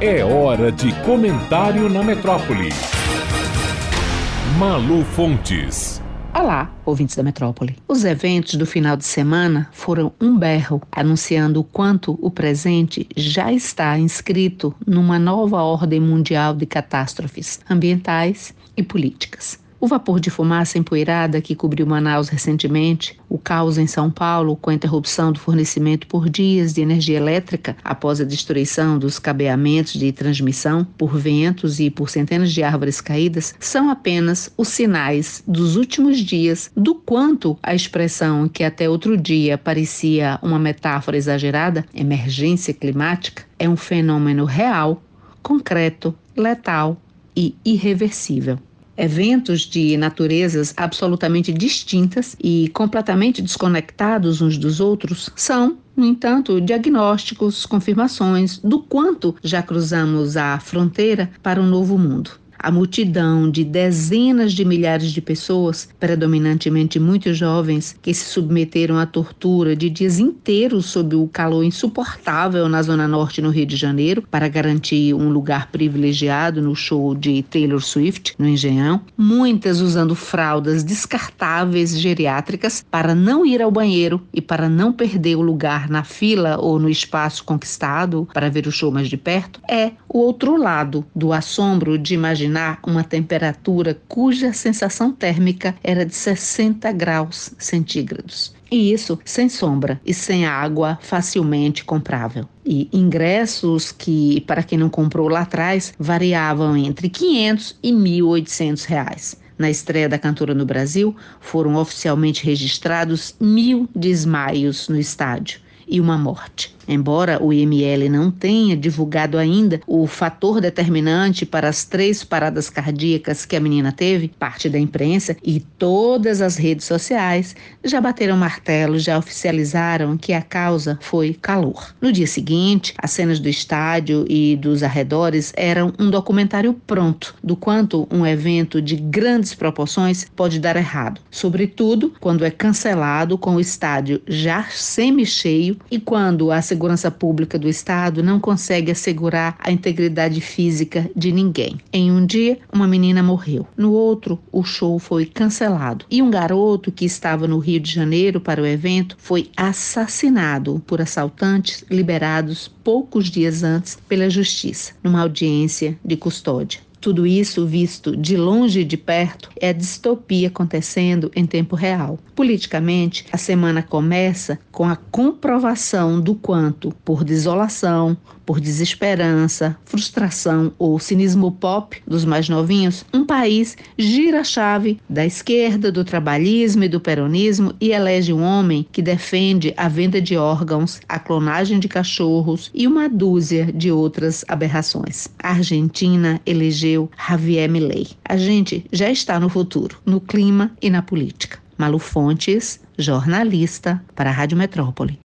É hora de comentário na metrópole. Malu Fontes. Olá, ouvintes da metrópole. Os eventos do final de semana foram um berro, anunciando o quanto o presente já está inscrito numa nova ordem mundial de catástrofes ambientais e políticas. O vapor de fumaça empoeirada que cobriu Manaus recentemente, o caos em São Paulo com a interrupção do fornecimento por dias de energia elétrica após a destruição dos cabeamentos de transmissão por ventos e por centenas de árvores caídas, são apenas os sinais dos últimos dias do quanto a expressão que até outro dia parecia uma metáfora exagerada, emergência climática, é um fenômeno real, concreto, letal e irreversível. Eventos de naturezas absolutamente distintas e completamente desconectados uns dos outros são, no entanto, diagnósticos, confirmações do quanto já cruzamos a fronteira para um novo mundo. A multidão de dezenas de milhares de pessoas, predominantemente muito jovens, que se submeteram à tortura de dias inteiros sob o calor insuportável na Zona Norte, no Rio de Janeiro, para garantir um lugar privilegiado no show de Taylor Swift, no Engenhão. Muitas usando fraldas descartáveis geriátricas para não ir ao banheiro e para não perder o lugar na fila ou no espaço conquistado para ver o show mais de perto. É o outro lado do assombro de imaginar imaginar uma temperatura cuja sensação térmica era de 60 graus centígrados. E isso sem sombra e sem água facilmente comprável. E ingressos que, para quem não comprou lá atrás, variavam entre 500 e 1.800 reais. Na estreia da cantora no Brasil, foram oficialmente registrados mil desmaios no estádio e uma morte. Embora o IML não tenha divulgado ainda o fator determinante para as três paradas cardíacas que a menina teve, parte da imprensa e todas as redes sociais já bateram martelo, já oficializaram que a causa foi calor. No dia seguinte, as cenas do estádio e dos arredores eram um documentário pronto do quanto um evento de grandes proporções pode dar errado, sobretudo quando é cancelado com o estádio já semi-cheio e quando a segurança pública do Estado não consegue assegurar a integridade física de ninguém. Em um dia, uma menina morreu. No outro, o show foi cancelado. E um garoto que estava no Rio de Janeiro para o evento foi assassinado por assaltantes liberados poucos dias antes pela justiça, numa audiência de custódia. Tudo isso visto de longe e de perto é a distopia acontecendo em tempo real. Politicamente, a semana começa com a comprovação do quanto, por desolação, por desesperança, frustração ou cinismo pop dos mais novinhos, um país gira a chave da esquerda, do trabalhismo e do peronismo e elege um homem que defende a venda de órgãos, a clonagem de cachorros e uma dúzia de outras aberrações. A Argentina elegeu Javier Milei. A gente já está no futuro, no clima e na política. Malu Fontes, jornalista para a Rádio Metrópole.